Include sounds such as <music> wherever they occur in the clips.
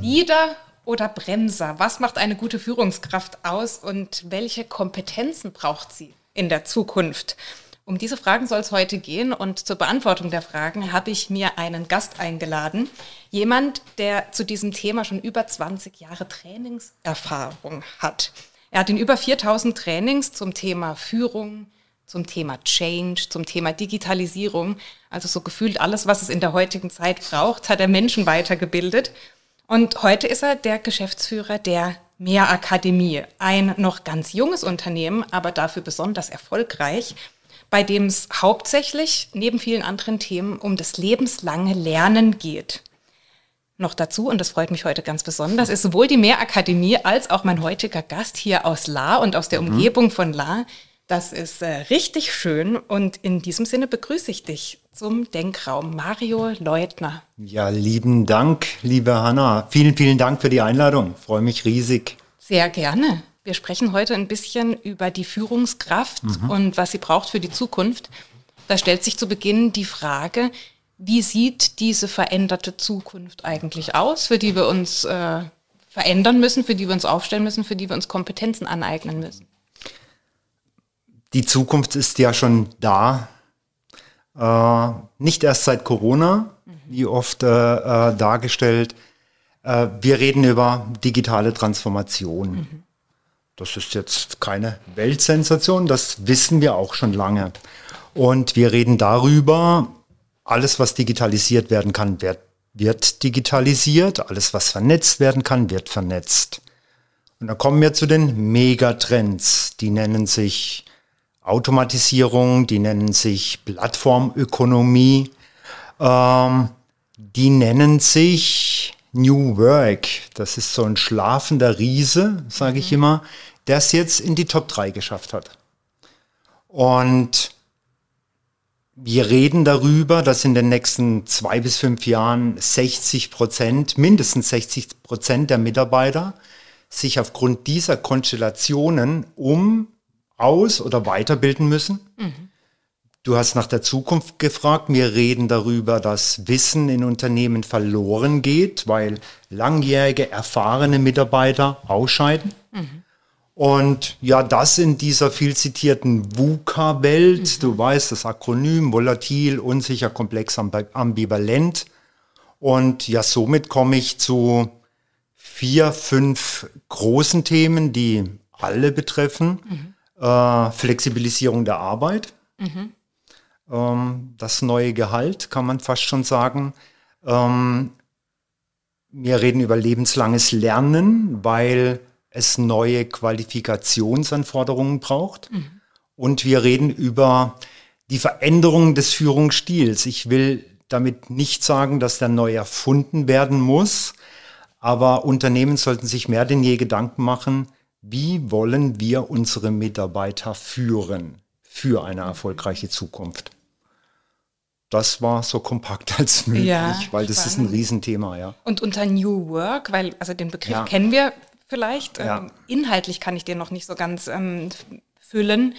Leader oder Bremser? Was macht eine gute Führungskraft aus und welche Kompetenzen braucht sie in der Zukunft? Um diese Fragen soll es heute gehen und zur Beantwortung der Fragen habe ich mir einen Gast eingeladen. Jemand, der zu diesem Thema schon über 20 Jahre Trainingserfahrung hat. Er hat in über 4000 Trainings zum Thema Führung, zum Thema Change, zum Thema Digitalisierung, also so gefühlt alles, was es in der heutigen Zeit braucht, hat er Menschen weitergebildet. Und heute ist er der Geschäftsführer der Mehrakademie, ein noch ganz junges Unternehmen, aber dafür besonders erfolgreich bei dem es hauptsächlich neben vielen anderen Themen um das lebenslange Lernen geht. Noch dazu, und das freut mich heute ganz besonders, ist sowohl die Mehrakademie als auch mein heutiger Gast hier aus La und aus der mhm. Umgebung von La. Das ist äh, richtig schön und in diesem Sinne begrüße ich dich zum Denkraum, Mario Leutner. Ja, lieben Dank, liebe Hanna. Vielen, vielen Dank für die Einladung. Freue mich riesig. Sehr gerne. Wir sprechen heute ein bisschen über die Führungskraft mhm. und was sie braucht für die Zukunft. Da stellt sich zu Beginn die Frage, wie sieht diese veränderte Zukunft eigentlich aus, für die wir uns äh, verändern müssen, für die wir uns aufstellen müssen, für die wir uns Kompetenzen aneignen müssen? Die Zukunft ist ja schon da. Äh, nicht erst seit Corona, wie oft äh, äh dargestellt. Äh, wir reden über digitale Transformation. Mhm. Das ist jetzt keine Weltsensation, das wissen wir auch schon lange. Und wir reden darüber, alles, was digitalisiert werden kann, wird, wird digitalisiert, alles, was vernetzt werden kann, wird vernetzt. Und dann kommen wir zu den Megatrends, die nennen sich Automatisierung, die nennen sich Plattformökonomie, ähm, die nennen sich New Work. Das ist so ein schlafender Riese, sage ich mhm. immer, der es jetzt in die Top 3 geschafft hat. Und wir reden darüber, dass in den nächsten zwei bis fünf Jahren 60 Prozent, mindestens 60 Prozent der Mitarbeiter sich aufgrund dieser Konstellationen um, aus oder weiterbilden müssen. Mhm. Du hast nach der Zukunft gefragt. Wir reden darüber, dass Wissen in Unternehmen verloren geht, weil langjährige, erfahrene Mitarbeiter ausscheiden. Mhm. Und ja, das in dieser viel zitierten VUCA-Welt, mhm. du weißt, das Akronym volatil, unsicher, komplex, ambivalent. Und ja, somit komme ich zu vier, fünf großen Themen, die alle betreffen. Mhm. Äh, Flexibilisierung der Arbeit. Mhm ähm, das neue Gehalt, kann man fast schon sagen. Ähm, wir reden über lebenslanges Lernen, weil es neue Qualifikationsanforderungen braucht. Mhm. Und wir reden über die Veränderung des Führungsstils. Ich will damit nicht sagen, dass der neu erfunden werden muss, aber Unternehmen sollten sich mehr denn je Gedanken machen, wie wollen wir unsere Mitarbeiter führen für eine erfolgreiche Zukunft das war so kompakt <laughs> als möglich, ja, weil das spannend. ist ein Riesenthema, ja. Und unter New Work, weil, also den Begriff ja. kennen wir vielleicht, ja. ähm, inhaltlich kann ich den noch nicht so ganz ähm, füllen.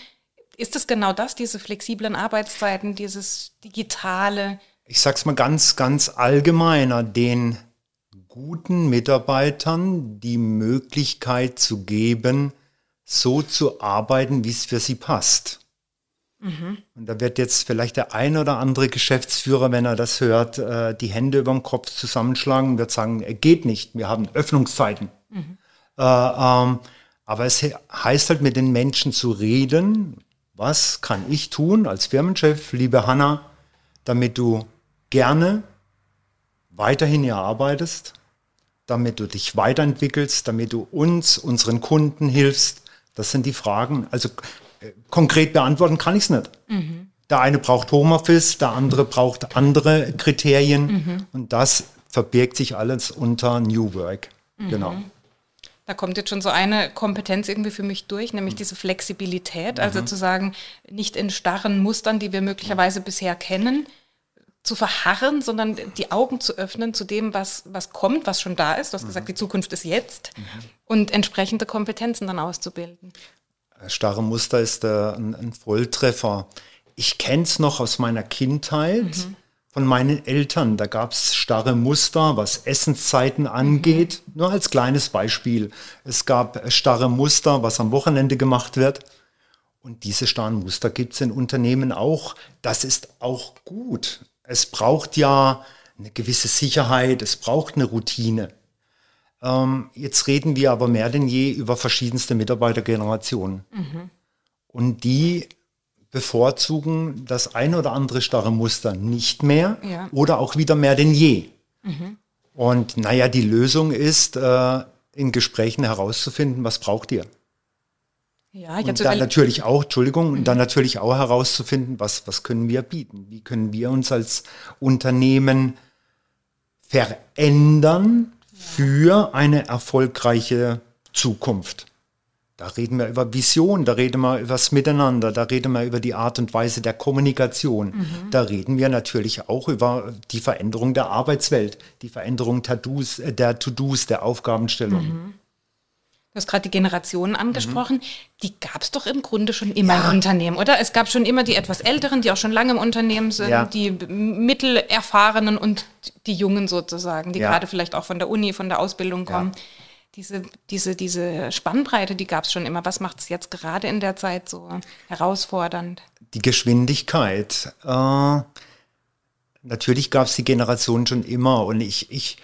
Ist es genau das, diese flexiblen Arbeitszeiten, dieses digitale? Ich sag's mal ganz, ganz allgemeiner, den guten Mitarbeitern die Möglichkeit zu geben, so zu arbeiten, wie es für sie passt. Mhm. Und da wird jetzt vielleicht der ein oder andere Geschäftsführer, wenn er das hört, äh, die Hände über den Kopf zusammenschlagen und wird sagen, geht nicht, wir haben Öffnungszeiten. Mhm. Äh, ähm, aber es heißt halt mit den Menschen zu reden, was kann ich tun als Firmenchef, liebe Hanna, damit du gerne weiterhin hier arbeitest, damit du dich weiterentwickelst, damit du uns, unseren Kunden hilfst. Das sind die Fragen. Also konkret beantworten kann ich es nicht. Mhm. Der eine braucht Homeoffice, der andere braucht andere Kriterien mhm. und das verbirgt sich alles unter New Work. Mhm. Genau. Da kommt jetzt schon so eine Kompetenz irgendwie für mich durch, nämlich diese Flexibilität, also mhm. zu sagen, nicht in starren Mustern, die wir möglicherweise bisher kennen, zu verharren, sondern die Augen zu öffnen zu dem, was, was kommt, was schon da ist. Du hast mhm. gesagt, die Zukunft ist jetzt mhm. und entsprechende Kompetenzen dann auszubilden. Starre Muster ist äh, ein, ein, Volltreffer. Ich kenne es noch aus meiner Kindheit mhm. Von meinen Eltern. Da gab es starre Muster, was Essenszeiten angeht. Mhm. Nur als kleines Beispiel. Es gab starre Muster, was am Wochenende gemacht wird. Und diese starren Muster gibt es in Unternehmen auch. Das ist auch gut. Es braucht ja eine gewisse Sicherheit, es braucht eine Routine. Ähm, jetzt reden wir aber mehr denn je über verschiedenste Mitarbeitergenerationen. Mhm. Und die bevorzugen das ein oder andere starre Muster nicht mehr ja. oder auch wieder mehr denn je. Mhm. Und naja, die Lösung ist, äh, in Gesprächen herauszufinden, was braucht ihr? Ja, und dann natürlich auch, Entschuldigung, und dann natürlich auch herauszufinden, was, was können wir bieten? Wie können wir uns als Unternehmen verändern für eine erfolgreiche Zukunft? Da reden wir über Vision, da reden wir über das Miteinander, da reden wir über die Art und Weise der Kommunikation. Mhm. Da reden wir natürlich auch über die Veränderung der Arbeitswelt, die Veränderung der To-Dos, der Aufgabenstellung. Mhm. Du hast gerade die Generationen angesprochen. Mhm. Die gab es doch im Grunde schon immer ja. im Unternehmen, oder? Es gab schon immer die etwas Älteren, die auch schon lange im Unternehmen sind, ja. die Mittelerfahrenen und die Jungen sozusagen, die ja. gerade vielleicht auch von der Uni, von der Ausbildung kommen. Diese, diese, diese Spannbreite, die gab es schon immer. Was macht es jetzt gerade in der Zeit so herausfordernd? Die Geschwindigkeit. Äh, natürlich gab es die Generation schon immer und ich, ich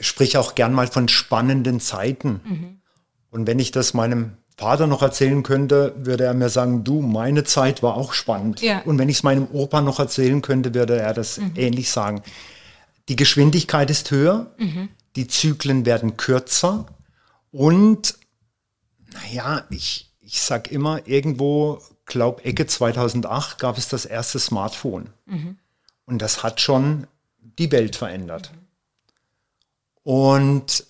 spreche auch gern mal von spannenden Zeiten. Mhm und wenn ich das meinem Vater noch erzählen könnte, würde er mir sagen, du, meine Zeit war auch spannend. Ja. Und wenn ich es meinem Opa noch erzählen könnte, würde er das mhm. ähnlich sagen. Die Geschwindigkeit ist höher, mhm. die Zyklen werden kürzer und naja, ich, ich sag immer, irgendwo, glaub Ecke 2008 gab es das erste Smartphone. Mhm. Und das hat schon die Welt verändert. Mhm. Und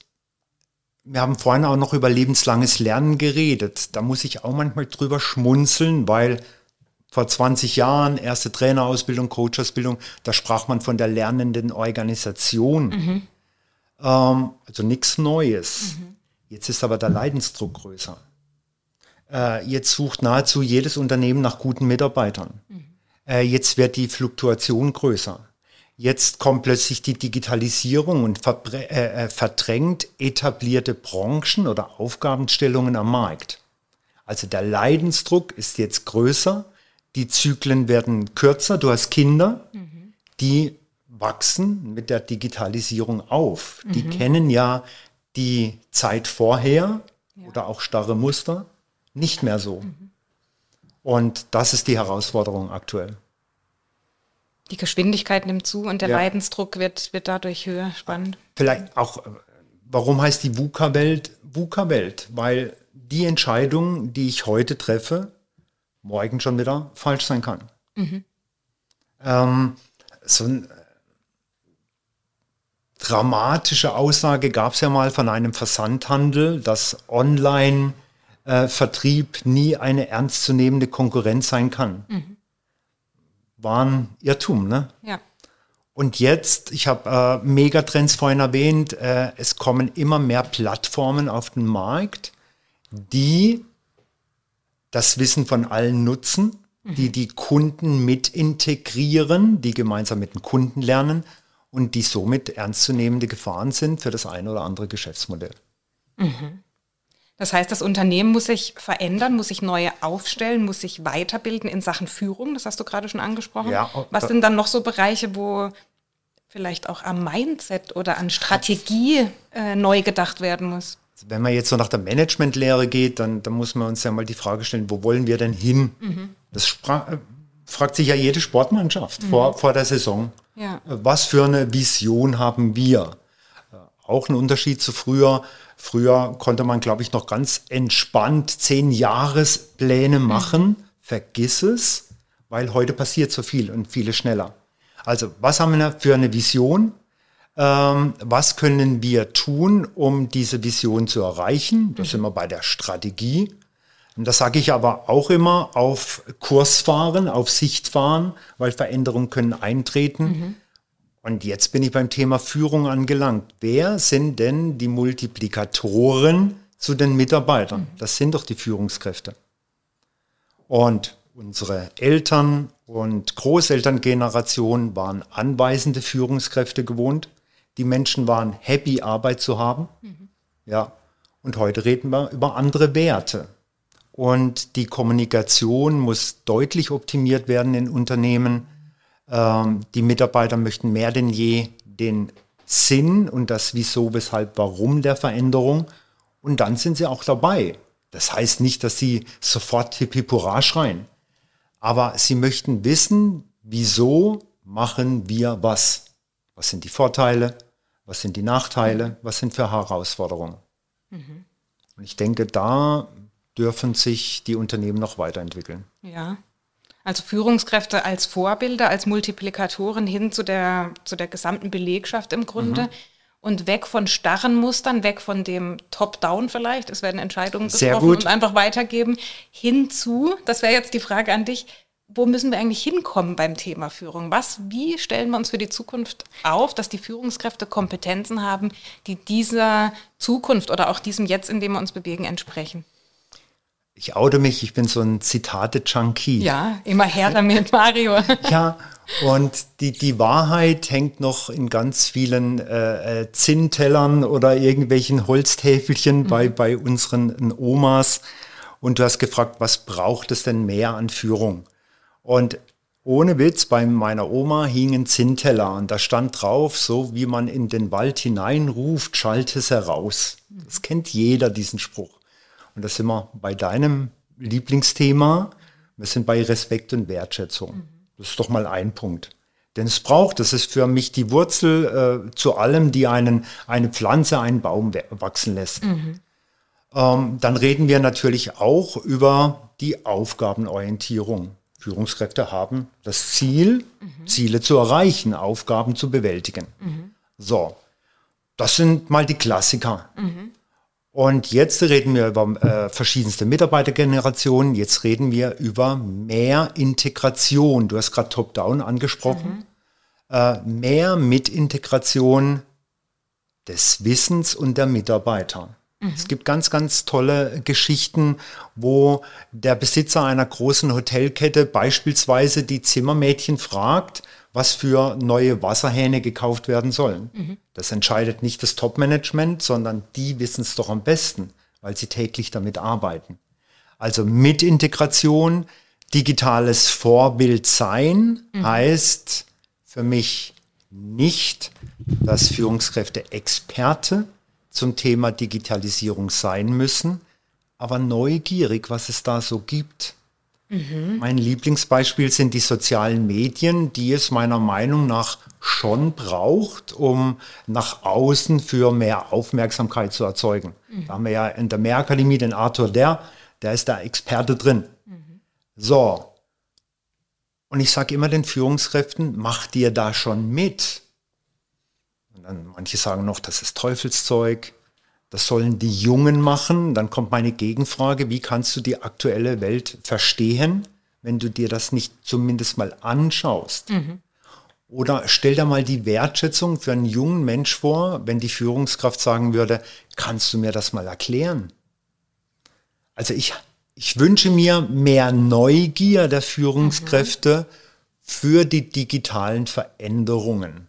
wir haben vorhin auch noch über lebenslanges Lernen geredet. Da muss ich auch manchmal drüber schmunzeln, weil vor 20 Jahren erste Trainerausbildung, Coachausbildung, da sprach man von der lernenden Organisation. Mhm. Ähm, also nichts Neues. Mhm. Jetzt ist aber der Leidensdruck größer. Äh, jetzt sucht nahezu jedes Unternehmen nach guten Mitarbeitern. Mhm. Äh, jetzt wird die Fluktuation größer. Jetzt kommt plötzlich die Digitalisierung und äh, äh, verdrängt etablierte Branchen oder Aufgabenstellungen am Markt. Also der Leidensdruck ist jetzt größer, die Zyklen werden kürzer. Du hast Kinder, mhm. die wachsen mit der Digitalisierung auf. Mhm. Die kennen ja die Zeit vorher ja. oder auch starre Muster nicht mehr so. Mhm. Und das ist die Herausforderung aktuell. Die Geschwindigkeit nimmt zu und der ja. Leidensdruck wird, wird dadurch höher. Spannend. Vielleicht auch, warum heißt die VUCA-Welt VUCA-Welt? Weil die Entscheidung, die ich heute treffe, morgen schon wieder falsch sein kann. Mhm. Ähm, so eine dramatische Aussage gab es ja mal von einem Versandhandel, dass Online-Vertrieb äh, nie eine ernstzunehmende Konkurrenz sein kann. Mhm war ein Irrtum. Ne? Ja. Und jetzt, ich habe äh, Megatrends vorhin erwähnt, äh, es kommen immer mehr Plattformen auf den Markt, die das Wissen von allen nutzen, mhm. die die Kunden mit integrieren, die gemeinsam mit den Kunden lernen und die somit ernstzunehmende Gefahren sind für das eine oder andere Geschäftsmodell. Mhm. Das heißt, das Unternehmen muss sich verändern, muss sich neu aufstellen, muss sich weiterbilden in Sachen Führung. Das hast du gerade schon angesprochen. Ja, Was sind dann noch so Bereiche, wo vielleicht auch am Mindset oder an Strategie äh, neu gedacht werden muss? Wenn man jetzt so nach der Managementlehre geht, dann, dann muss man uns ja mal die Frage stellen, wo wollen wir denn hin? Mhm. Das äh, fragt sich ja jede Sportmannschaft mhm. vor, vor der Saison. Ja. Was für eine Vision haben wir? Äh, auch ein Unterschied zu früher Früher konnte man, glaube ich, noch ganz entspannt zehn Jahrespläne mhm. machen. Mhm. Vergiss es, weil heute passiert so viel und viele schneller. Also, was haben wir für eine Vision? Ähm, was können wir tun, um diese Vision zu erreichen? Da mhm. sind wir bei der Strategie. Und das sage ich aber auch immer auf Kurs fahren, auf Sicht fahren, weil Veränderungen können eintreten. Mhm. Und jetzt bin ich beim Thema Führung angelangt. Wer sind denn die Multiplikatoren zu den Mitarbeitern? Das sind doch die Führungskräfte. Und unsere Eltern und Großelterngeneration waren anweisende Führungskräfte gewohnt. Die Menschen waren happy, Arbeit zu haben. Mhm. Ja. Und heute reden wir über andere Werte. Und die Kommunikation muss deutlich optimiert werden in Unternehmen. Ähm, die Mitarbeiter möchten mehr denn je den Sinn und das Wieso, Weshalb, Warum der Veränderung. Und dann sind sie auch dabei. Das heißt nicht, dass sie sofort Hippipura schreien. Aber sie möchten wissen, wieso machen wir was? Was sind die Vorteile? Was sind die Nachteile? Was sind für Herausforderungen? Mhm. Und ich denke, da dürfen sich die Unternehmen noch weiterentwickeln. Ja. Also Führungskräfte als Vorbilder, als Multiplikatoren hin zu der, zu der gesamten Belegschaft im Grunde. Mhm. Und weg von starren Mustern, weg von dem Top-Down vielleicht, es werden Entscheidungen getroffen und einfach weitergeben, hinzu, das wäre jetzt die Frage an dich, wo müssen wir eigentlich hinkommen beim Thema Führung? Was, wie stellen wir uns für die Zukunft auf, dass die Führungskräfte Kompetenzen haben, die dieser Zukunft oder auch diesem Jetzt, in dem wir uns bewegen, entsprechen? Ich oute mich, ich bin so ein Zitate-Junkie. Ja, immer her damit, Mario. <laughs> ja, und die, die Wahrheit hängt noch in ganz vielen äh, äh Zinntellern oder irgendwelchen Holztäfelchen mhm. bei, bei unseren Omas. Und du hast gefragt, was braucht es denn mehr an Führung? Und ohne Witz, bei meiner Oma hing ein Zinnteller und da stand drauf, so wie man in den Wald hineinruft, schallt es heraus. Das kennt jeder, diesen Spruch. Und da sind wir bei deinem Lieblingsthema. Wir sind bei Respekt und Wertschätzung. Das ist doch mal ein Punkt. Denn es braucht, das ist für mich die Wurzel äh, zu allem, die einen, eine Pflanze, einen Baum wachsen lässt. Mhm. Ähm, dann reden wir natürlich auch über die Aufgabenorientierung. Führungskräfte haben das Ziel, mhm. Ziele zu erreichen, Aufgaben zu bewältigen. Mhm. So, das sind mal die Klassiker. Mhm. Und jetzt reden wir über äh, verschiedenste Mitarbeitergenerationen. Jetzt reden wir über mehr Integration. Du hast gerade Top-Down angesprochen. Mhm. Äh, mehr Mitintegration des Wissens und der Mitarbeiter. Mhm. Es gibt ganz, ganz tolle Geschichten, wo der Besitzer einer großen Hotelkette beispielsweise die Zimmermädchen fragt, was für neue Wasserhähne gekauft werden sollen. Mhm. Das entscheidet nicht das Top-Management, sondern die wissen es doch am besten, weil sie täglich damit arbeiten. Also mit Integration, digitales Vorbild sein mhm. heißt für mich nicht, dass Führungskräfte Experte zum Thema Digitalisierung sein müssen, aber neugierig, was es da so gibt Mhm. Mein Lieblingsbeispiel sind die sozialen Medien, die es meiner Meinung nach schon braucht, um nach außen für mehr Aufmerksamkeit zu erzeugen. Mhm. Da haben wir ja in der Mehrakademie den Arthur Der, der ist da Experte drin. Mhm. So. Und ich sage immer den Führungskräften, macht ihr da schon mit? Und dann manche sagen noch, das ist Teufelszeug. Das sollen die Jungen machen. Dann kommt meine Gegenfrage, wie kannst du die aktuelle Welt verstehen, wenn du dir das nicht zumindest mal anschaust? Mhm. Oder stell dir mal die Wertschätzung für einen jungen Mensch vor, wenn die Führungskraft sagen würde, kannst du mir das mal erklären? Also ich, ich wünsche mir mehr Neugier der Führungskräfte mhm. für die digitalen Veränderungen.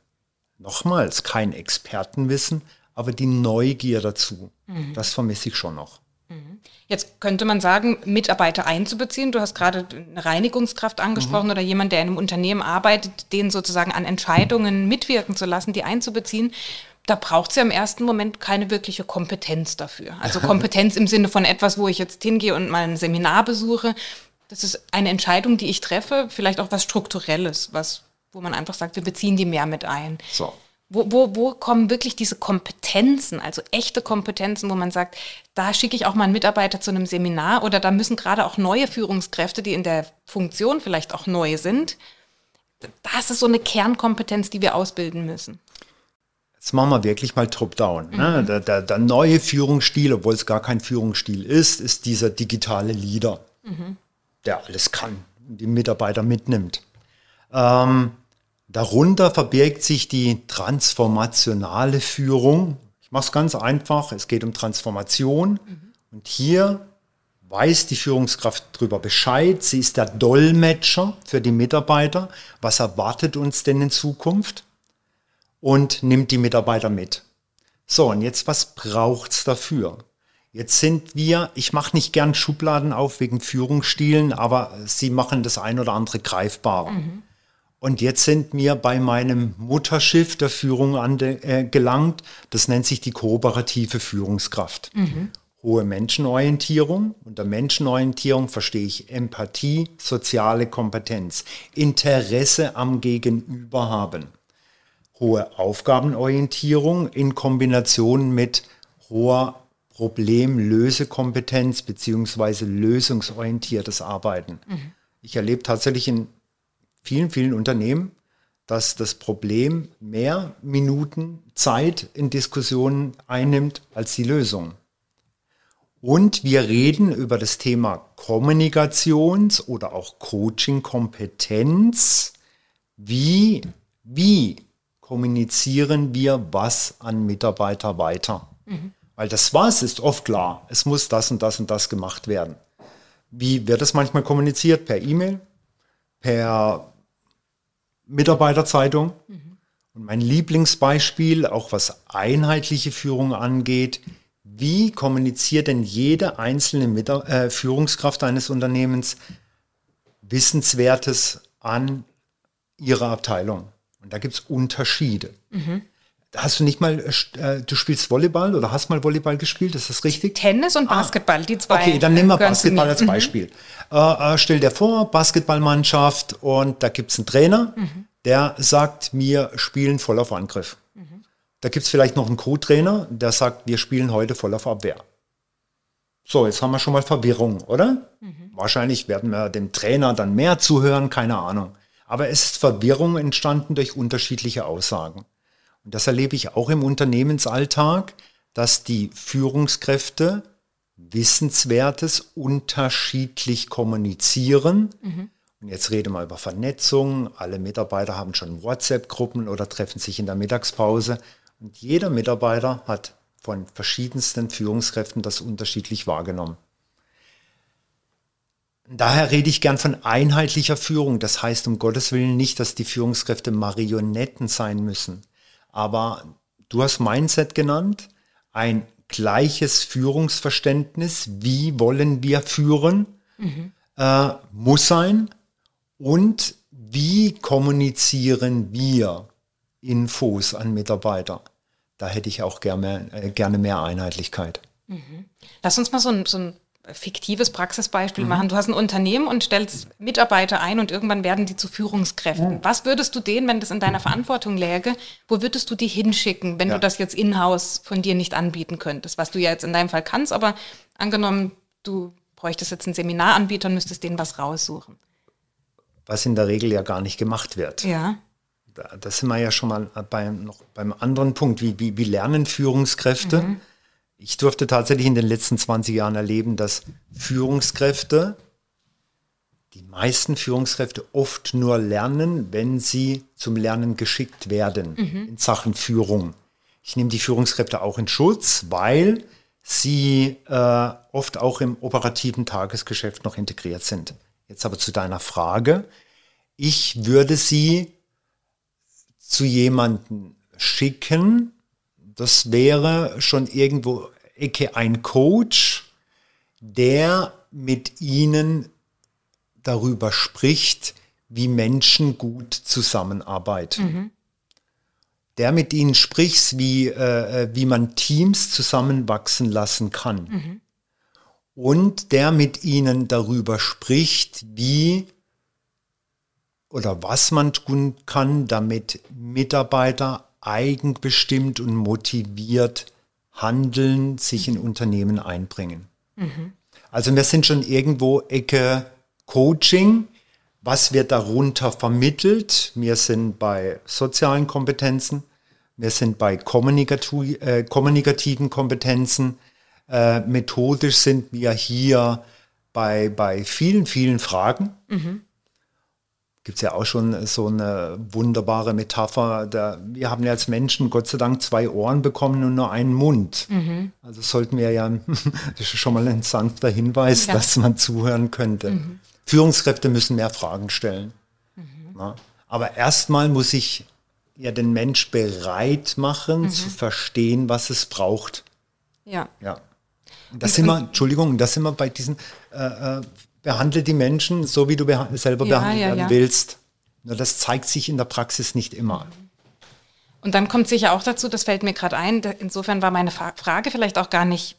Nochmals, kein Expertenwissen, aber die Neugier dazu, mhm. das vermisse ich schon noch. Mhm. Jetzt könnte man sagen, Mitarbeiter einzubeziehen. Du hast gerade eine Reinigungskraft angesprochen mhm. oder jemand, der in einem Unternehmen arbeitet, den sozusagen an Entscheidungen mitwirken zu lassen, die einzubeziehen. Da braucht es ja im ersten Moment keine wirkliche Kompetenz dafür. Also <laughs> Kompetenz im Sinne von etwas, wo ich jetzt hingehe und mal ein Seminar besuche. Das ist eine Entscheidung, die ich treffe, vielleicht auch was Strukturelles, was, wo man einfach sagt, wir beziehen die mehr mit ein. So. Wo, wo, wo kommen wirklich diese Kompetenzen, also echte Kompetenzen, wo man sagt, da schicke ich auch mal einen Mitarbeiter zu einem Seminar oder da müssen gerade auch neue Führungskräfte, die in der Funktion vielleicht auch neu sind, das ist so eine Kernkompetenz, die wir ausbilden müssen. Jetzt machen wir wirklich mal Top-Down. Ne? Mhm. Der, der, der, neue Führungsstil, obwohl es gar kein Führungsstil ist, ist dieser digitale Leader, mhm. der alles kann und die Mitarbeiter mitnimmt. Ähm, Darunter verbirgt sich die transformationale Führung. Ich mache es ganz einfach. Es geht um Transformation. Mhm. Und hier weiß die Führungskraft darüber Bescheid. Sie ist der Dolmetscher für die Mitarbeiter. Was erwartet uns denn in Zukunft? Und nimmt die Mitarbeiter mit. So, und jetzt, was braucht's dafür? Jetzt sind wir, ich mache nicht gern Schubladen auf wegen Führungsstilen, aber sie machen das ein oder andere greifbarer. Mhm. Und jetzt sind wir bei meinem Mutterschiff der Führung angelangt. Äh, das nennt sich die kooperative Führungskraft. Mhm. Hohe Menschenorientierung. Unter Menschenorientierung verstehe ich Empathie, soziale Kompetenz, Interesse am Gegenüber haben. Hohe Aufgabenorientierung in Kombination mit hoher Problemlösekompetenz beziehungsweise lösungsorientiertes Arbeiten. Mhm. Ich erlebe tatsächlich in vielen, vielen Unternehmen, dass das Problem mehr Minuten Zeit in Diskussionen einnimmt als die Lösung. Und wir reden über das Thema Kommunikations- oder auch Coaching-Kompetenz. Wie, wie kommunizieren wir was an Mitarbeiter weiter? Mhm. Weil das was ist oft klar. Es muss das und das und das gemacht werden. Wie wird das manchmal kommuniziert? Per E-Mail? Per Mitarbeiterzeitung? Mhm. Und mein Lieblingsbeispiel, auch was einheitliche Führung angeht, wie kommuniziert denn jede einzelne Mitar äh, Führungskraft eines Unternehmens Wissenswertes an ihre Abteilung? Und da gibt es Unterschiede. Mhm. Hast du nicht mal, äh, du spielst Volleyball oder hast mal Volleyball gespielt, ist das richtig? Tennis und ah. Basketball, ah, die zwei. Okay, dann nehmen wir Basketball als mhm. Beispiel. Mhm. Äh, stell dir vor, Basketballmannschaft und da gibt es einen Trainer, mhm. der sagt, wir spielen voll auf Angriff. Mhm. Da gibt es vielleicht noch einen Co-Trainer, der sagt, wir spielen heute voll auf Abwehr. So, jetzt haben wir schon mal Verwirrung, oder? Mhm. Wahrscheinlich werden wir dem Trainer dann mehr zuhören, keine Ahnung. Aber es ist Verwirrung entstanden durch unterschiedliche Aussagen. Und das erlebe ich auch im Unternehmensalltag, dass die Führungskräfte Wissenswertes unterschiedlich kommunizieren. Mhm. Und jetzt rede mal über Vernetzung. Alle Mitarbeiter haben schon WhatsApp-Gruppen oder treffen sich in der Mittagspause. Und jeder Mitarbeiter hat von verschiedensten Führungskräften das unterschiedlich wahrgenommen. Daher rede ich gern von einheitlicher Führung. Das heißt um Gottes Willen nicht, dass die Führungskräfte Marionetten sein müssen. Aber du hast Mindset genannt, ein gleiches Führungsverständnis, wie wollen wir führen, mhm. äh, muss sein. Und wie kommunizieren wir Infos an Mitarbeiter? Da hätte ich auch gerne, äh, gerne mehr Einheitlichkeit. Mhm. Lass uns mal so ein, so ein fiktives Praxisbeispiel mhm. machen. Du hast ein Unternehmen und stellst Mitarbeiter ein und irgendwann werden die zu Führungskräften. Was würdest du denen, wenn das in deiner Verantwortung läge, wo würdest du die hinschicken, wenn ja. du das jetzt in-house von dir nicht anbieten könntest? Was du ja jetzt in deinem Fall kannst, aber angenommen, du bräuchtest jetzt einen Seminaranbieter und müsstest denen was raussuchen. Was in der Regel ja gar nicht gemacht wird. Ja. Da, da sind wir ja schon mal beim, noch beim anderen Punkt. Wie, wie, wie lernen Führungskräfte? Mhm ich durfte tatsächlich in den letzten 20 Jahren erleben, dass Führungskräfte, die meisten Führungskräfte oft nur lernen, wenn sie zum Lernen geschickt werden mhm. in Sachen Führung. Ich nehme die Führungskräfte auch in Schutz, weil sie äh, oft auch im operativen Tagesgeschäft noch integriert sind. Jetzt aber zu deiner Frage. Ich würde sie zu jemanden schicken, das wäre schon irgendwo Ecke ein Coach, der mit ihnen darüber spricht, wie Menschen gut zusammenarbeiten. Mhm. Der mit ihnen spricht, wie, äh, wie man Teams zusammenwachsen lassen kann. Mhm. Und der mit ihnen darüber spricht, wie oder was man tun kann, damit Mitarbeiter eigenbestimmt und motiviert handeln, sich in Unternehmen einbringen. Mhm. Also wir sind schon irgendwo Ecke Coaching. Was wird darunter vermittelt? Wir sind bei sozialen Kompetenzen, wir sind bei äh, kommunikativen Kompetenzen. Äh, methodisch sind wir hier bei, bei vielen, vielen Fragen. Mhm. Gibt es ja auch schon so eine wunderbare Metapher. Da, wir haben ja als Menschen Gott sei Dank zwei Ohren bekommen und nur einen Mund. Mhm. Also sollten wir ja, <laughs> das ist schon mal ein sanfter Hinweis, ja. dass man zuhören könnte. Mhm. Führungskräfte müssen mehr Fragen stellen. Mhm. Ja. Aber erstmal muss ich ja den Mensch bereit machen, mhm. zu verstehen, was es braucht. Ja. Ja. Das sind wir, Entschuldigung, das sind wir bei diesen äh, äh behandle die Menschen so, wie du beha selber ja, behandelt ja, werden ja. willst. Nur das zeigt sich in der Praxis nicht immer. Und dann kommt sicher auch dazu, das fällt mir gerade ein, insofern war meine Frage vielleicht auch gar nicht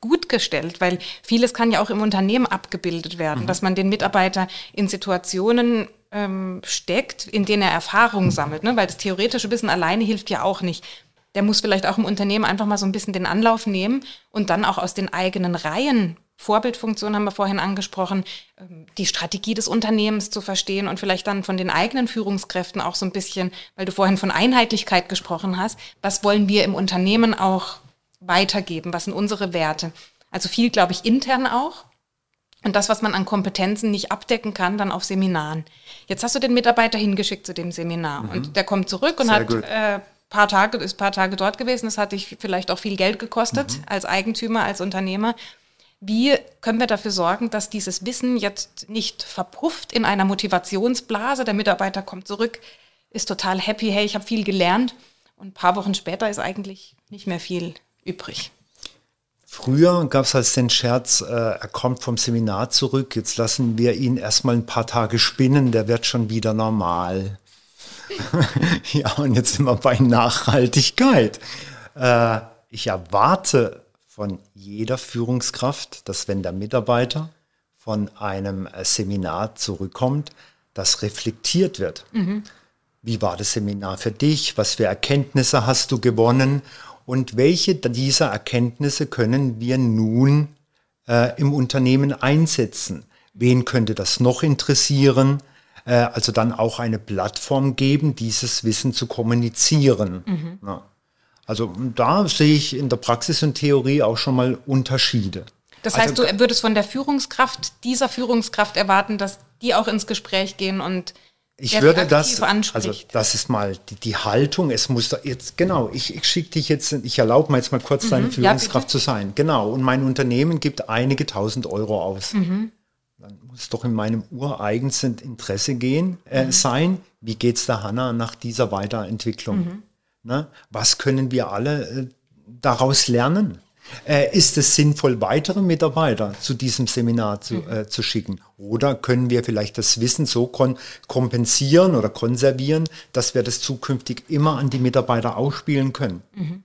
gut gestellt, weil vieles kann ja auch im Unternehmen abgebildet werden, mhm. dass man den Mitarbeiter in Situationen ähm, steckt, in denen er Erfahrungen sammelt, ne? weil das theoretische Wissen alleine hilft ja auch nicht. Der muss vielleicht auch im Unternehmen einfach mal so ein bisschen den Anlauf nehmen und dann auch aus den eigenen Reihen Vorbildfunktion haben wir vorhin angesprochen, ähm, die Strategie des Unternehmens zu verstehen und vielleicht dann von den eigenen Führungskräften auch so ein bisschen, weil du vorhin von Einheitlichkeit gesprochen hast, was wollen wir im Unternehmen auch weitergeben, was sind unsere Werte. Also viel, glaube ich, intern auch. Und das, was man an Kompetenzen nicht abdecken kann, dann auf Seminaren. Jetzt hast du den Mitarbeiter hingeschickt zu dem Seminar mhm. und der kommt zurück und Sehr hat äh, paar Tage, ist paar Tage dort gewesen. Das hat dich vielleicht auch viel Geld gekostet mhm. als Eigentümer, als Unternehmer. Wie können wir dafür sorgen, dass dieses Wissen jetzt nicht verpufft in einer Motivationsblase? Der Mitarbeiter kommt zurück, ist total happy, hey, ich habe viel gelernt. Und ein paar Wochen später ist eigentlich nicht mehr viel übrig. Früher gab es als den Scherz, äh, er kommt vom Seminar zurück, jetzt lassen wir ihn erstmal ein paar Tage spinnen, der wird schon wieder normal. <laughs> ja, und jetzt sind wir bei Nachhaltigkeit. Äh, ich erwarte von jeder Führungskraft, dass wenn der Mitarbeiter von einem äh, Seminar zurückkommt, das reflektiert wird. Mhm. Wie war das Seminar für dich? Was für Erkenntnisse hast du gewonnen? Und welche dieser Erkenntnisse können wir nun äh, im Unternehmen einsetzen? Wen könnte das noch interessieren? Äh, also dann auch eine Plattform geben, dieses Wissen zu kommunizieren. Mhm. Ja. Also da sehe ich in der Praxis und Theorie auch schon mal Unterschiede. Das heißt, also, du würdest von der Führungskraft, dieser Führungskraft erwarten, dass die auch ins Gespräch gehen und ich würde das, also das ist mal die, die, Haltung, es muss da jetzt, genau, ich, ich schicke dich jetzt, ich erlaube mir jetzt mal kurz mhm, deine Führungskraft ja, zu sein, genau, und mein Unternehmen gibt einige tausend Euro aus. Mhm. Dann muss es doch in meinem ureigensten Interesse gehen, äh, mhm. sein, wie geht es der Hanna nach dieser Weiterentwicklung? Ne? Was können wir alle äh, daraus lernen? Äh, ist es sinnvoll, weitere Mitarbeiter zu diesem Seminar zu, mhm. äh, zu schicken? Oder können wir vielleicht das Wissen so kompensieren oder konservieren, dass wir das zukünftig immer an die Mitarbeiter ausspielen können? Mhm.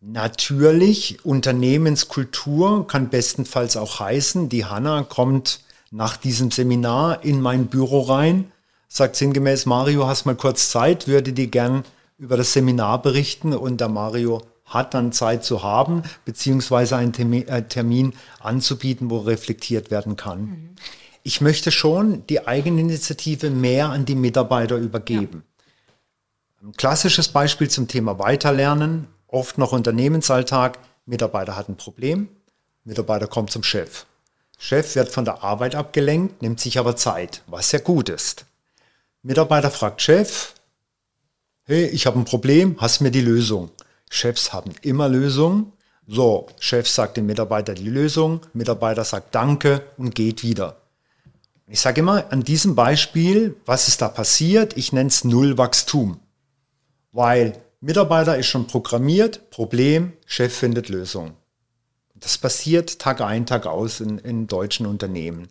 Natürlich, Unternehmenskultur kann bestenfalls auch heißen, die Hanna kommt nach diesem Seminar in mein Büro rein, sagt sinngemäß, Mario, hast mal kurz Zeit, würde die gern über das Seminar berichten und der Mario hat dann Zeit zu haben, beziehungsweise einen Termin, äh, Termin anzubieten, wo reflektiert werden kann. Mhm. Ich möchte schon die Eigeninitiative mehr an die Mitarbeiter übergeben. Ja. Ein klassisches Beispiel zum Thema Weiterlernen, oft noch Unternehmensalltag, Mitarbeiter hat ein Problem, Mitarbeiter kommt zum Chef. Chef wird von der Arbeit abgelenkt, nimmt sich aber Zeit, was sehr gut ist. Mitarbeiter fragt Chef, hey, ich habe ein Problem, hast mir die Lösung. Chefs haben immer Lösungen. So, Chef sagt dem Mitarbeiter die Lösung, Mitarbeiter sagt Danke und geht wieder. Ich sage immer an diesem Beispiel, was ist da passiert? Ich nenne es Nullwachstum. Weil Mitarbeiter ist schon programmiert, Problem, Chef findet Lösung. Das passiert Tag ein, Tag aus in, in deutschen Unternehmen.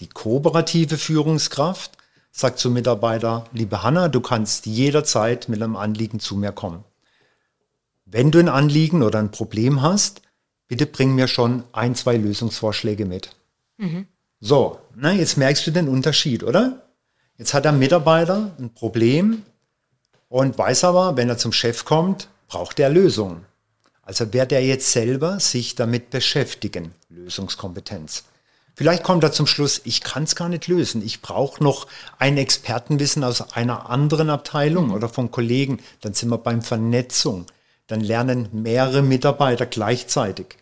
Die kooperative Führungskraft sagt zum Mitarbeiter, liebe Hanna, du kannst jederzeit mit einem Anliegen zu mir kommen. Wenn du ein Anliegen oder ein Problem hast, bitte bring mir schon ein, zwei Lösungsvorschläge mit. Mhm. So, na, jetzt merkst du den Unterschied, oder? Jetzt hat der Mitarbeiter ein Problem und weiß aber, wenn er zum Chef kommt, braucht er Lösungen. Also wird er jetzt selber sich damit beschäftigen, Lösungskompetenz. Vielleicht kommt er zum Schluss, ich kann es gar nicht lösen. Ich brauche noch ein Expertenwissen aus einer anderen Abteilung mhm. oder von Kollegen. Dann sind wir beim Vernetzung. Dann lernen mehrere Mitarbeiter gleichzeitig.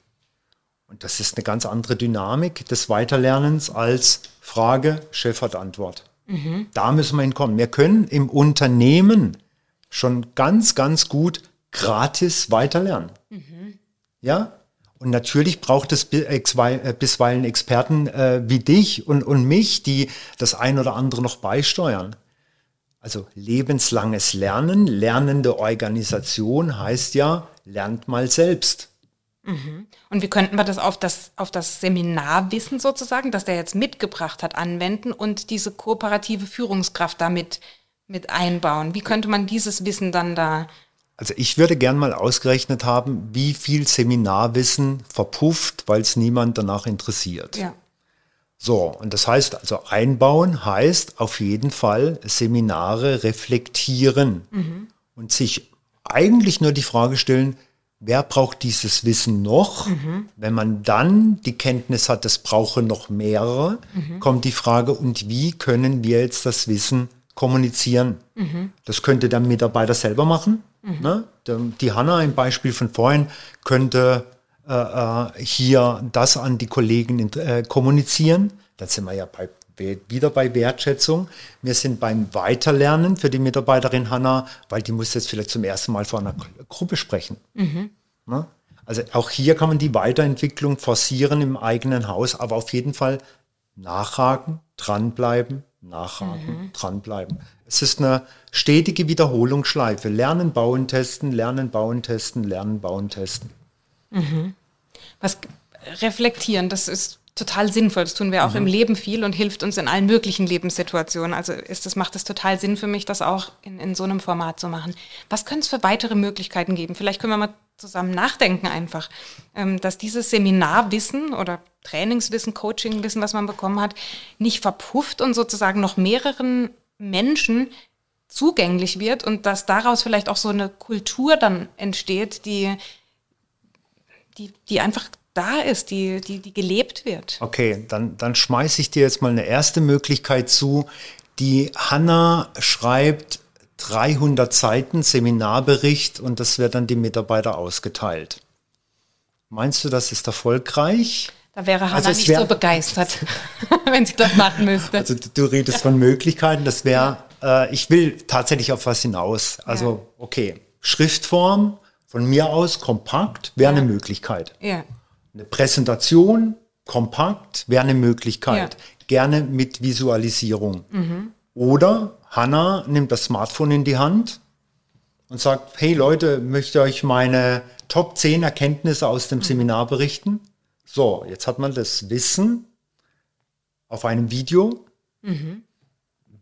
Und das ist eine ganz andere Dynamik des Weiterlernens als Frage, Chef hat Antwort. Da müssen wir hinkommen. Wir können im Unternehmen schon ganz, ganz gut gratis weiterlernen. Ja? Und natürlich braucht es exwei- äh, bisweilen Experten äh, wie dich und, und mich, die das ein oder andere noch beisteuern. Also lebenslanges Lernen, lernende Organisation heißt ja, lernt mal selbst. Und wie könnten wir das auf das, auf das Seminarwissen sozusagen, das der jetzt mitgebracht hat, anwenden und diese kooperative Führungskraft damit mit einbauen? Wie könnte man dieses Wissen dann da Also ich würde gern mal ausgerechnet haben, wie viel Seminarwissen verpufft, weil es niemand danach interessiert. ja. So, und das heißt also einbauen heißt auf jeden Fall Seminare reflektieren und sich eigentlich nur die Frage stellen, wer braucht dieses Wissen noch? Wenn man dann die Kenntnis hat, es brauche noch mehrere, kommt die Frage, und wie können wir jetzt das Wissen kommunizieren? Das könnte der Mitarbeiter selber machen. Ne? Der- Die Hanna im Beispiel von vorhin könnte äh, äh, hier das an die Kollegen äh, kommunizieren. Da sind wir ja bei, wieder bei Wertschätzung. Wir sind beim Weiterlernen für die Mitarbeiterin Hanna, weil die muss jetzt vielleicht zum ersten Mal vor einer Gru- Gruppe sprechen. Ne? Also auch hier kann man die Weiterentwicklung forcieren im eigenen Haus, aber auf jeden Fall nachhaken, dranbleiben, nachhaken, dranbleiben. Es ist eine stetige Wiederholungsschleife. Lernen, bauen, testen, lernen, bauen, testen, lernen, bauen, testen. was reflektieren, das ist total sinnvoll. Das tun wir auch im Leben viel und hilft uns in allen möglichen Lebenssituationen. Also ist das, macht es total Sinn für mich, das auch in, in so einem Format zu machen. Was könnte es für weitere Möglichkeiten geben? Vielleicht können wir mal zusammen nachdenken einfach, ähm, dass dieses Seminarwissen oder Trainingswissen, Coachingwissen, was man bekommen hat, nicht verpufft und sozusagen noch mehreren Menschen zugänglich wird und dass daraus vielleicht auch so eine Kultur dann entsteht, die die, die einfach da ist, die, die, die gelebt wird. Okay, dann, dann schmeiße ich dir jetzt mal eine erste Möglichkeit zu. Die Hanna schreibt 300 Seiten Seminarbericht und das wird dann die Mitarbeiter ausgeteilt. Meinst du, das ist erfolgreich? Da wäre Hannah Also nicht wär- so begeistert, <laughs> wenn sie das machen müsste. Also du, du redest von Möglichkeiten, das wäre, äh, ich will tatsächlich auf was hinaus. Also okay, Schriftform von mir aus kompakt wäre eine Möglichkeit. ja. Eine Präsentation kompakt wäre eine Möglichkeit. Ja. Gerne mit Visualisierung. Oder Hanna nimmt das Smartphone in die Hand und sagt, hey Leute, möchte euch meine Top 10 Erkenntnisse aus dem Seminar berichten? So, jetzt hat man das Wissen auf einem Video.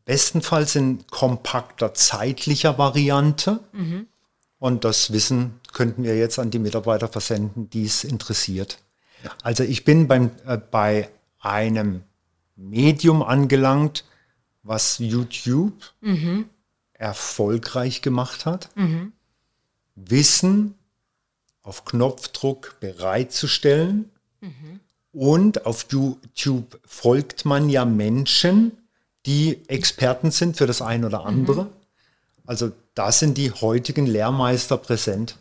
Bestenfalls in kompakter zeitlicher Variante. Und das Wissen könnten wir jetzt an die Mitarbeiter versenden, die es interessiert. Also ich bin beim, äh, bei einem Medium angelangt, was YouTube erfolgreich gemacht hat. Wissen auf Knopfdruck bereitzustellen. Und auf YouTube folgt man ja Menschen, die Experten sind für das ein oder andere. Also da sind die heutigen Lehrmeister präsent.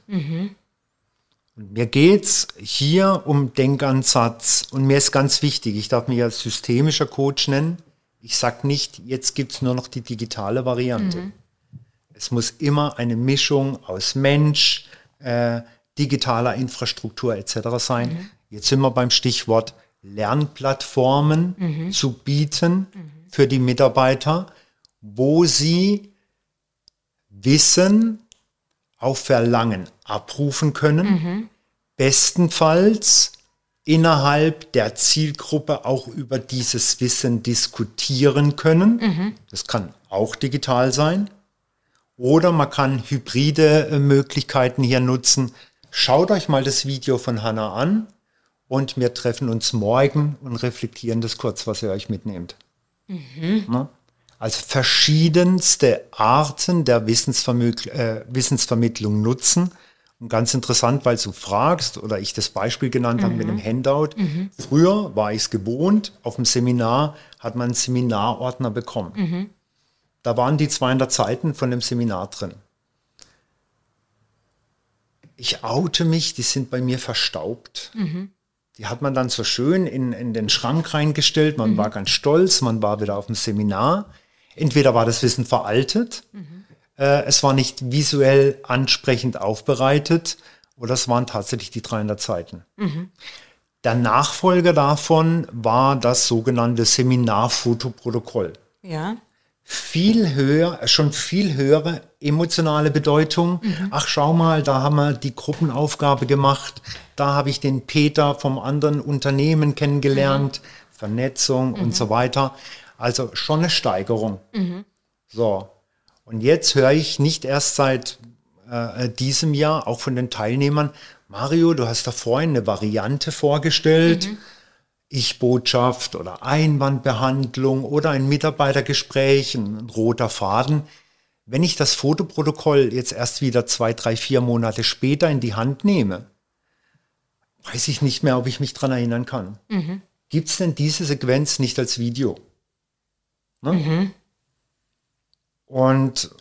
Und mir geht's hier um Denkansatz und mir ist ganz wichtig, ich darf mich als systemischer Coach nennen. Ich sag nicht, jetzt gibt's nur noch die digitale Variante. Es muss immer eine Mischung aus Mensch, äh, digitaler Infrastruktur etc. sein. Jetzt sind wir beim Stichwort Lernplattformen zu bieten für die Mitarbeiter, wo sie Wissen auf Verlangen abrufen können, bestenfalls innerhalb der Zielgruppe auch über dieses Wissen diskutieren können. Das kann auch digital sein. Oder man kann hybride äh, Möglichkeiten hier nutzen. Schaut euch mal das Video von Hannah an und wir treffen uns morgen und reflektieren das kurz, was ihr euch mitnehmt. Ne? Also verschiedenste Arten der äh, Wissensvermittlung nutzen. Und ganz interessant, weil du fragst oder ich das Beispiel genannt habe mit dem Handout. Früher war ich es gewohnt, auf dem Seminar hat man einen Seminarordner bekommen. Da waren die 200 Seiten von dem Seminar drin. Ich oute mich, die sind bei mir verstaubt. Die hat man dann so schön in, in den Schrank reingestellt. Man war ganz stolz, man war wieder auf dem Seminar. Entweder war das Wissen veraltet, mhm. Äh, es war nicht visuell ansprechend aufbereitet oder es waren tatsächlich die 300 Seiten. Mhm. Der Nachfolger davon war das sogenannte Seminarfotoprotokoll. Ja. Viel höher, schon viel höhere emotionale Bedeutung. Mhm. Ach, schau mal, da haben wir die Gruppenaufgabe gemacht. Da habe ich den Peter vom anderen Unternehmen kennengelernt. Mhm. Vernetzung und mhm. so weiter. Also schon eine Steigerung. Mhm. So. Und jetzt höre ich nicht erst seit äh, diesem Jahr, auch von den Teilnehmern, Mario, du hast da vorhin eine Variante vorgestellt. Mhm. Ich-Botschaft oder Einwandbehandlung oder ein Mitarbeitergespräch, ein roter Faden. Wenn ich das Fotoprotokoll jetzt erst wieder zwei, drei, vier Monate später in die Hand nehme, weiß ich nicht mehr, ob ich mich daran erinnern kann. Mhm. Gibt es denn diese Sequenz nicht als Video? Ne? Mhm. Und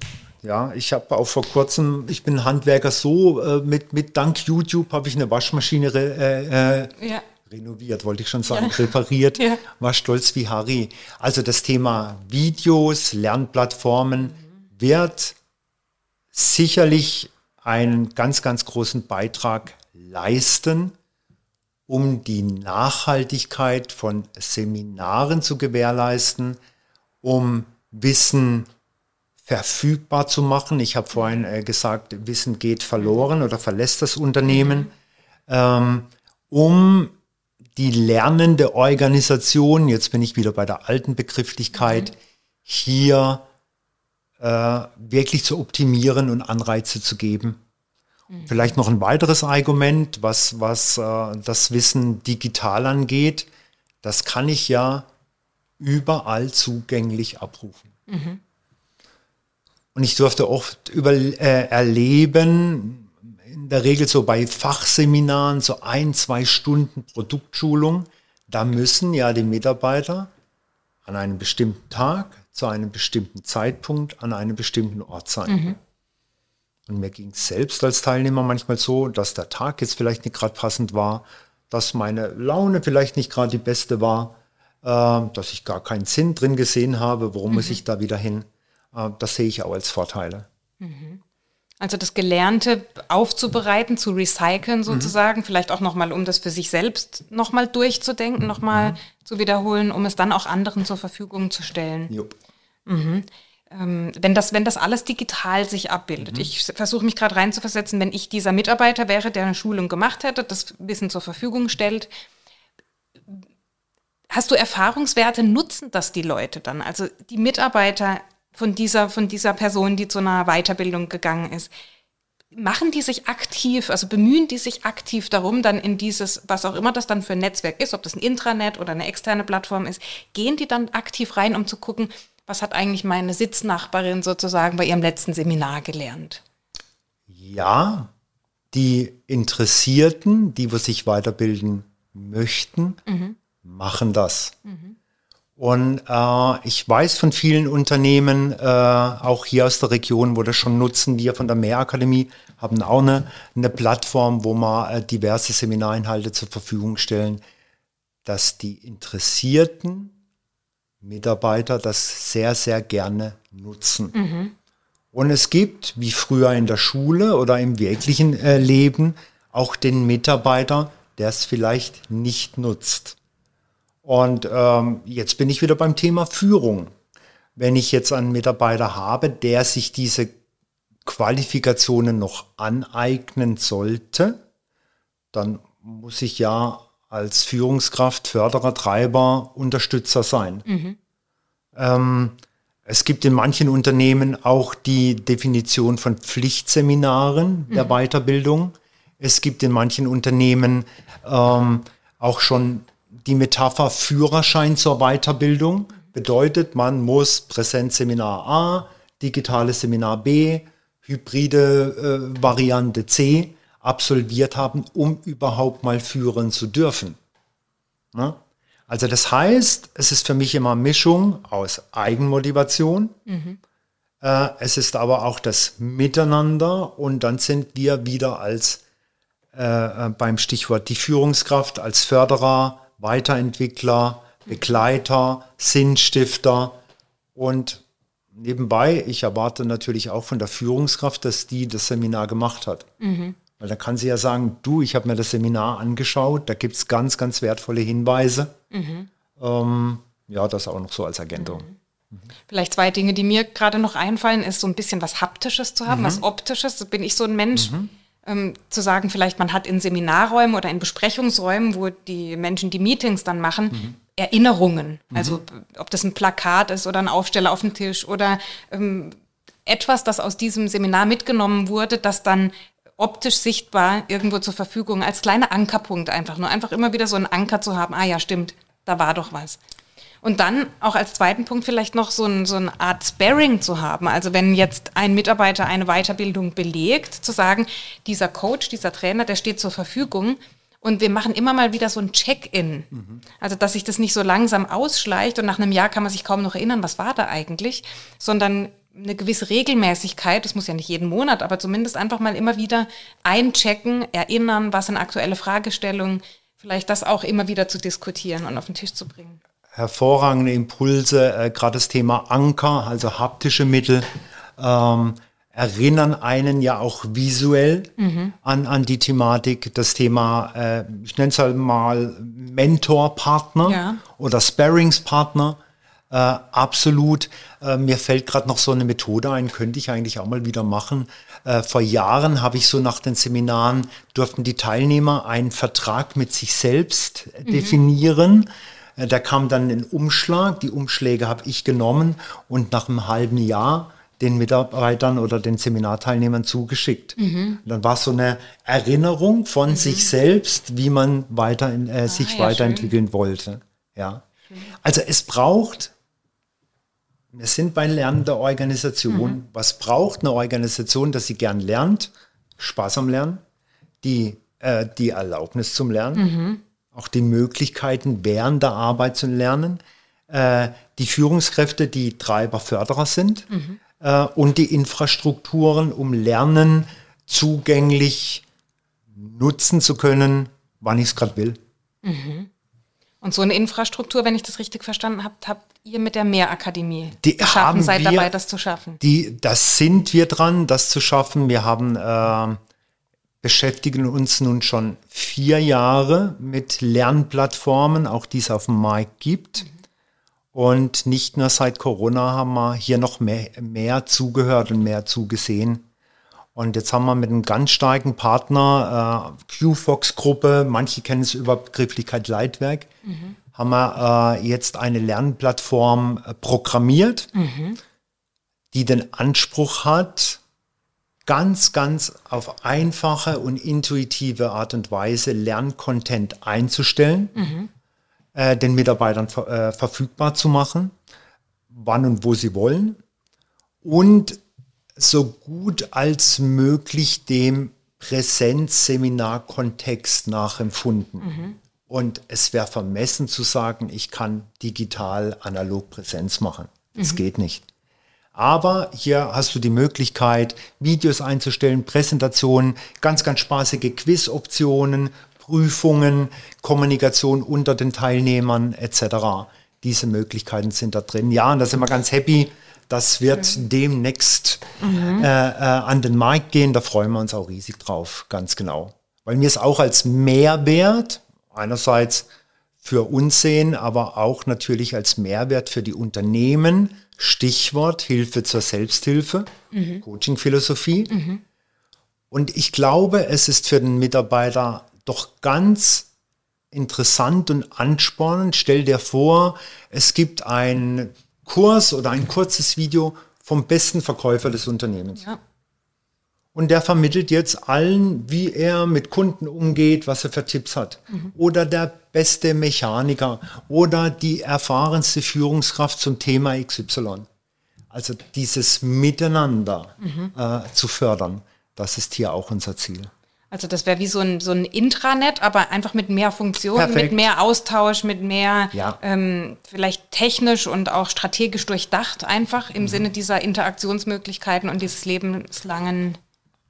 ja, ich habe auch vor kurzem, ich bin Handwerker so, äh, mit, mit dank YouTube habe ich eine Waschmaschine äh, äh, ja. renoviert, wollte ich schon sagen, ja. repariert, ja. war stolz wie Harry. Also das Thema Videos, Lernplattformen mhm. wird sicherlich einen ganz, ganz großen Beitrag leisten, um die Nachhaltigkeit von Seminaren zu gewährleisten, um Wissen verfügbar zu machen. Ich habe vorhin äh, gesagt, Wissen geht verloren oder verlässt das Unternehmen, ähm, um die lernende Organisation, jetzt bin ich wieder bei der alten Begrifflichkeit, mhm. hier äh, wirklich zu optimieren und Anreize zu geben. Mhm. Vielleicht noch ein weiteres Argument, was, was äh, das Wissen digital angeht. Das kann ich ja überall zugänglich abrufen. Mhm. Und ich durfte oft über, äh, erleben, in der Regel so bei Fachseminaren, so ein, zwei Stunden Produktschulung, da müssen ja die Mitarbeiter an einem bestimmten Tag, zu einem bestimmten Zeitpunkt, an einem bestimmten Ort sein. Mhm. Und mir ging es selbst als Teilnehmer manchmal so, dass der Tag jetzt vielleicht nicht gerade passend war, dass meine Laune vielleicht nicht gerade die beste war, äh, dass ich gar keinen Sinn drin gesehen habe, warum mhm. muss ich da wieder hin. Äh, das sehe ich auch als Vorteile. Mhm. Also das Gelernte aufzubereiten, zu recyceln mhm. sozusagen, mhm. vielleicht auch nochmal, um das für sich selbst nochmal durchzudenken, nochmal mhm. zu wiederholen, um es dann auch anderen zur Verfügung zu stellen. Jupp. Mhm. Ähm, wenn, das, wenn das alles digital sich abbildet. Mhm. Ich versuche mich gerade reinzuversetzen, wenn ich dieser Mitarbeiter wäre, der eine Schulung gemacht hätte, das Wissen zur Verfügung stellt. Hast du Erfahrungswerte, nutzen das die Leute dann? Also die Mitarbeiter von dieser, von dieser Person, die zu einer Weiterbildung gegangen ist. Machen die sich aktiv, also bemühen die sich aktiv darum, dann in dieses, was auch immer das dann für ein Netzwerk ist, ob das ein Intranet oder eine externe Plattform ist, gehen die dann aktiv rein, um zu gucken, was hat eigentlich meine Sitznachbarin sozusagen bei ihrem letzten Seminar gelernt? Ja, die Interessierten, die sich weiterbilden möchten, mhm. machen das. Mhm. Und äh, ich weiß von vielen Unternehmen, äh, auch hier aus der Region, wo das schon nutzen, wir von der Mehrakademie haben auch eine, eine Plattform, wo wir äh, diverse Seminarinhalte zur Verfügung stellen, dass die interessierten Mitarbeiter das sehr, sehr gerne nutzen. Mhm. Und es gibt, wie früher in der Schule oder im wirklichen äh, Leben, auch den Mitarbeiter, der es vielleicht nicht nutzt. Und ähm, jetzt bin ich wieder beim Thema Führung. Wenn ich jetzt einen Mitarbeiter habe, der sich diese Qualifikationen noch aneignen sollte, dann muss ich ja als Führungskraft, Förderer, Treiber, Unterstützer sein. Mhm. Ähm, es gibt in manchen Unternehmen auch die Definition von Pflichtseminaren der mhm. Weiterbildung. Es gibt in manchen Unternehmen ähm, auch schon die Metapher Führerschein zur Weiterbildung bedeutet, man muss Präsenzseminar A, digitales Seminar B, hybride äh, Variante C absolviert haben, um überhaupt mal führen zu dürfen. Ne? Also das heißt, es ist für mich immer Mischung aus Eigenmotivation. Mhm. Äh, es ist aber auch das Miteinander und dann sind wir wieder als äh, äh beim Stichwort die Führungskraft, als Förderer, Weiterentwickler, Begleiter, Sinnstifter und nebenbei, ich erwarte natürlich auch von der Führungskraft, dass die das Seminar gemacht hat. Mhm. Weil dann kann sie ja sagen, du, ich habe mir das Seminar angeschaut, da gibt es ganz, ganz wertvolle Hinweise. Mhm. Ähm, ja, das auch noch so als Ergänzung. Mhm. Vielleicht zwei Dinge, die mir gerade noch einfallen, ist so ein bisschen was Haptisches zu haben, mhm. was Optisches. Da bin ich so ein Mensch, mhm. Ähm, zu sagen, vielleicht man hat in Seminarräumen oder in Besprechungsräumen, wo die Menschen die Meetings dann machen, mhm. Erinnerungen. Mhm. Also ob das ein Plakat ist oder ein Aufsteller auf dem Tisch oder ähm, etwas, das aus diesem Seminar mitgenommen wurde, das dann optisch sichtbar irgendwo zur Verfügung als kleiner Ankerpunkt einfach nur. Einfach immer wieder so einen Anker zu haben. Ah ja, stimmt, da war doch was. Und dann auch als zweiten Punkt vielleicht noch so, ein, so eine Art Sparring zu haben. Also wenn jetzt ein Mitarbeiter eine Weiterbildung belegt, zu sagen, dieser Coach, dieser Trainer, der steht zur Verfügung. Und wir machen immer mal wieder so ein Check-in. Mhm. Also, dass sich das nicht so langsam ausschleicht und nach einem Jahr kann man sich kaum noch erinnern, was war da eigentlich, sondern eine gewisse Regelmäßigkeit, das muss ja nicht jeden Monat, aber zumindest einfach mal immer wieder einchecken, erinnern, was sind aktuelle Fragestellungen, vielleicht das auch immer wieder zu diskutieren und auf den Tisch zu bringen hervorragende Impulse, äh, gerade das Thema Anker, also haptische Mittel, ähm, erinnern einen ja auch visuell mhm. an, an die Thematik, das Thema, äh, ich nenne es halt mal Mentorpartner ja. oder Sparringspartner. Äh, absolut. Äh, mir fällt gerade noch so eine Methode ein, könnte ich eigentlich auch mal wieder machen. Äh, vor Jahren habe ich so nach den Seminaren, durften die Teilnehmer einen Vertrag mit sich selbst mhm. definieren da kam dann ein Umschlag. Die Umschläge habe ich genommen und nach einem halben Jahr den Mitarbeitern oder den Seminarteilnehmern zugeschickt. Mhm. dann war es so eine Erinnerung von mhm. sich selbst, wie man weiter in, äh, ah, sich ja, weiterentwickeln schön. wollte. Ja. Also es braucht, wir sind bei lernender Organisation. Mhm. Was braucht eine Organisation, dass sie gern lernt? Spaß am Lernen, die, äh, die Erlaubnis zum Lernen, mhm auch die Möglichkeiten während der Arbeit zu lernen, äh, die Führungskräfte, die Treiber, Förderer sind mhm. äh, und die Infrastrukturen, um Lernen zugänglich nutzen zu können, wann ich es gerade will. Mhm. Und so eine Infrastruktur, wenn ich das richtig verstanden habe, habt ihr mit der Mehrakademie die geschaffen, seid wir, dabei, das zu schaffen? Die, das sind wir dran, das zu schaffen. Wir haben äh, beschäftigen uns nun schon vier Jahre mit Lernplattformen, auch die es auf dem Markt gibt. Und nicht nur seit Corona haben wir hier noch mehr, mehr zugehört und mehr zugesehen. Und jetzt haben wir mit einem ganz starken Partner, äh, QFox-Gruppe, manche kennen es über Begrifflichkeit Leitwerk, mhm. haben wir äh, jetzt eine Lernplattform äh, programmiert, mhm. die den Anspruch hat, ganz, ganz auf einfache und intuitive Art und Weise Lerncontent einzustellen, mhm. äh, den Mitarbeitern ver äh, verfügbar zu machen, wann und wo sie wollen und so gut als möglich dem Präsenzseminar-Kontext nachempfunden. Mhm. Und es wäre vermessen zu sagen, ich kann digital analog Präsenz machen. Das mhm. geht nicht. Aber hier hast du die Möglichkeit, Videos einzustellen, Präsentationen, ganz, ganz spaßige Quiz-Optionen, Prüfungen, Kommunikation unter den Teilnehmern etc. Diese Möglichkeiten sind da drin. Ja, und da sind wir ganz happy. Das wird mhm. demnächst mhm. äh, äh, an den Markt gehen. Da freuen wir uns auch riesig drauf, ganz genau. Weil mir es auch als Mehrwert einerseits für uns sehen, aber auch natürlich als Mehrwert für die Unternehmen Stichwort Hilfe zur Selbsthilfe, mhm. Coaching-Philosophie. Mhm. Und ich glaube, es ist für den Mitarbeiter doch ganz interessant und anspornend. Stell dir vor, es gibt einen Kurs oder ein kurzes Video vom besten Verkäufer des Unternehmens. Ja. Und der vermittelt jetzt allen, wie er mit Kunden umgeht, was er für Tipps hat. Mhm. Oder der beste Mechaniker oder die erfahrenste Führungskraft zum Thema XY. Also dieses Miteinander mhm. äh, zu fördern, das ist hier auch unser Ziel. Also das wäre wie so ein, so ein Intranet, aber einfach mit mehr Funktionen, Perfekt. mit mehr Austausch, mit mehr ja. ähm, vielleicht technisch und auch strategisch durchdacht, einfach im mhm. Sinne dieser Interaktionsmöglichkeiten und dieses lebenslangen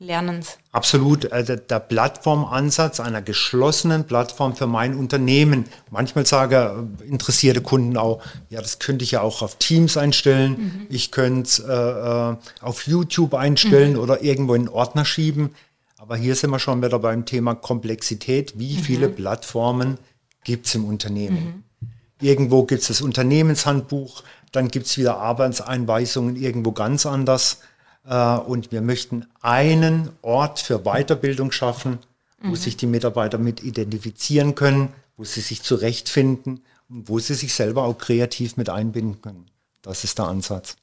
Lernens. Absolut. Also der Plattformansatz einer geschlossenen Plattform für mein Unternehmen. Manchmal sagen äh, interessierte Kunden auch, ja, das könnte ich ja auch auf Teams einstellen. Mhm. Ich könnte es äh, äh, auf YouTube einstellen mhm. oder irgendwo in einen Ordner schieben. Aber hier sind wir schon wieder beim Thema Komplexität. Wie mhm. viele Plattformen gibt es im Unternehmen? Mhm. Irgendwo gibt es das Unternehmenshandbuch, dann gibt es wieder Arbeitseinweisungen irgendwo ganz anders. Äh, und wir möchten einen Ort für Weiterbildung schaffen, wo mhm. sich die Mitarbeiter mit identifizieren können, wo sie sich zurechtfinden und wo sie sich selber auch kreativ mit einbinden können. Das ist der Ansatz.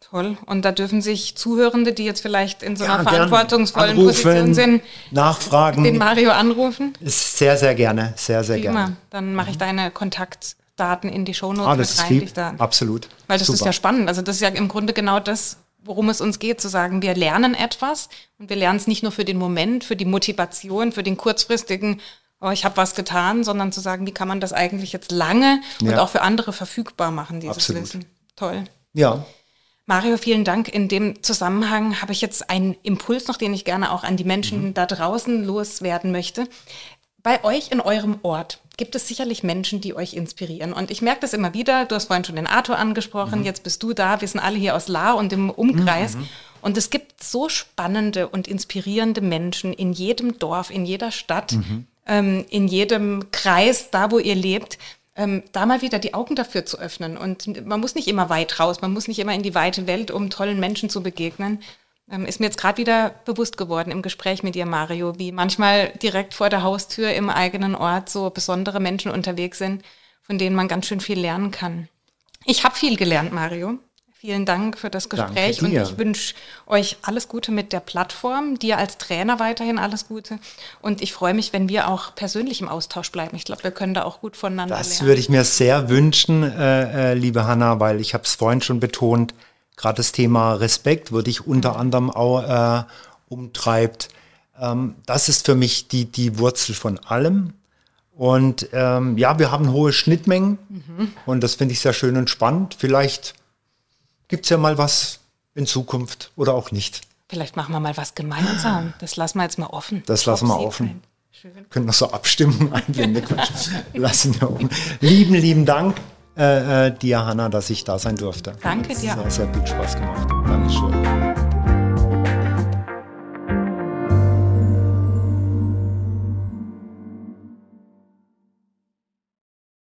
Toll. Und da dürfen sich Zuhörende, die jetzt vielleicht in so einer ja, verantwortungsvollen anrufen, Position sind, nachfragen, den Mario anrufen? Ist sehr, sehr gerne, sehr, sehr Wie gerne. Immer. Dann mache ich deine Kontakt. in die Shownotes ah, das mit rein. Ist lieb. Absolut. Weil das Super. ist ja spannend. Also das ist ja im Grunde genau das, worum es uns geht, zu sagen, wir lernen etwas und wir lernen es nicht nur für den Moment, für die Motivation, für den kurzfristigen, oh, ich habe was getan, sondern zu sagen, wie kann man das eigentlich jetzt lange ja. und auch für andere verfügbar machen, dieses Absolut. Wissen. Toll. Ja. Mario, vielen Dank. In dem Zusammenhang habe ich jetzt einen Impuls noch, den ich gerne auch an die Menschen mhm. da draußen loswerden möchte. Bei euch in eurem Ort gibt es sicherlich Menschen, die euch inspirieren. Und ich merke das immer wieder. Du hast vorhin schon den Arthur angesprochen. Mhm. Jetzt bist du da. Wir sind alle hier aus La und im Umkreis. Mhm. Und es gibt so spannende und inspirierende Menschen in jedem Dorf, in jeder Stadt, mhm. ähm, in jedem Kreis, da wo ihr lebt. Ähm, da mal wieder die Augen dafür zu öffnen. Und man muss nicht immer weit raus, man muss nicht immer in die weite Welt, um tollen Menschen zu begegnen, ist mir jetzt gerade wieder bewusst geworden im Gespräch mit dir, Mario, wie manchmal direkt vor der Haustür im eigenen Ort so besondere Menschen unterwegs sind, von denen man ganz schön viel lernen kann. Ich habe viel gelernt, Mario. Vielen Dank für das Gespräch und ich wünsche euch alles Gute mit der Plattform, dir als Trainer weiterhin alles Gute und ich freue mich, wenn wir auch persönlich im Austausch bleiben. Ich glaube, wir können da auch gut voneinander das lernen. Das würde ich mir sehr wünschen, äh, äh, liebe Hanna, weil ich habe es vorhin schon betont, Gerade das Thema Respekt würde ich unter mhm. anderem auch äh, umtreibt. Ähm, das ist für mich die, die Wurzel von allem. Und ähm, ja, wir haben hohe Schnittmengen mhm. und das finde ich sehr schön und spannend. Vielleicht gibt es ja mal was in Zukunft oder auch nicht. Vielleicht machen wir mal was gemeinsam. Das lassen wir jetzt mal offen. Das lassen wir offen. Schön. Können wir so Abstimmungen <laughs> einblenden? lassen wir offen. Lieben, lieben Dank äh, äh, dir, Hanna, dass ich da sein durfte. Danke dir. Es hat sehr viel Spaß gemacht. Dankeschön.